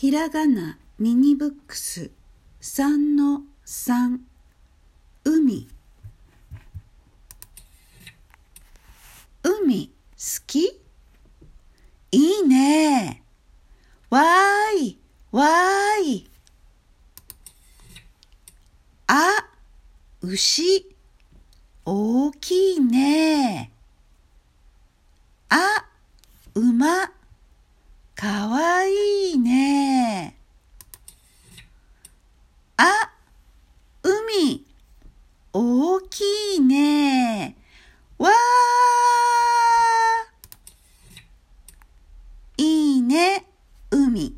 ひらがなミニブックス3の3海。海好き？いいね。わーいわーい。あ牛。大きいね。あ馬。かわいい。きいね。わーいいね、海。